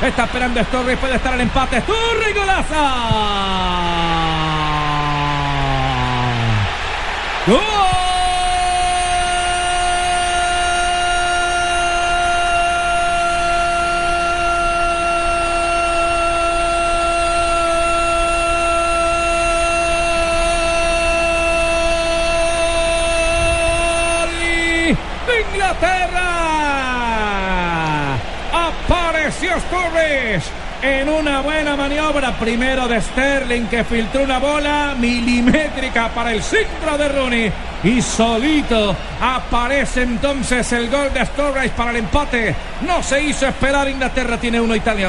Está esperando Sturridge, puede estar el empate. Sturridge, golazo. ¡Gol Inglaterra! En una buena maniobra. Primero de Sterling que filtró una bola milimétrica para el centro de Rooney. Y solito aparece entonces el gol de Sturridge para el empate. No se hizo esperar. Inglaterra tiene uno Italia.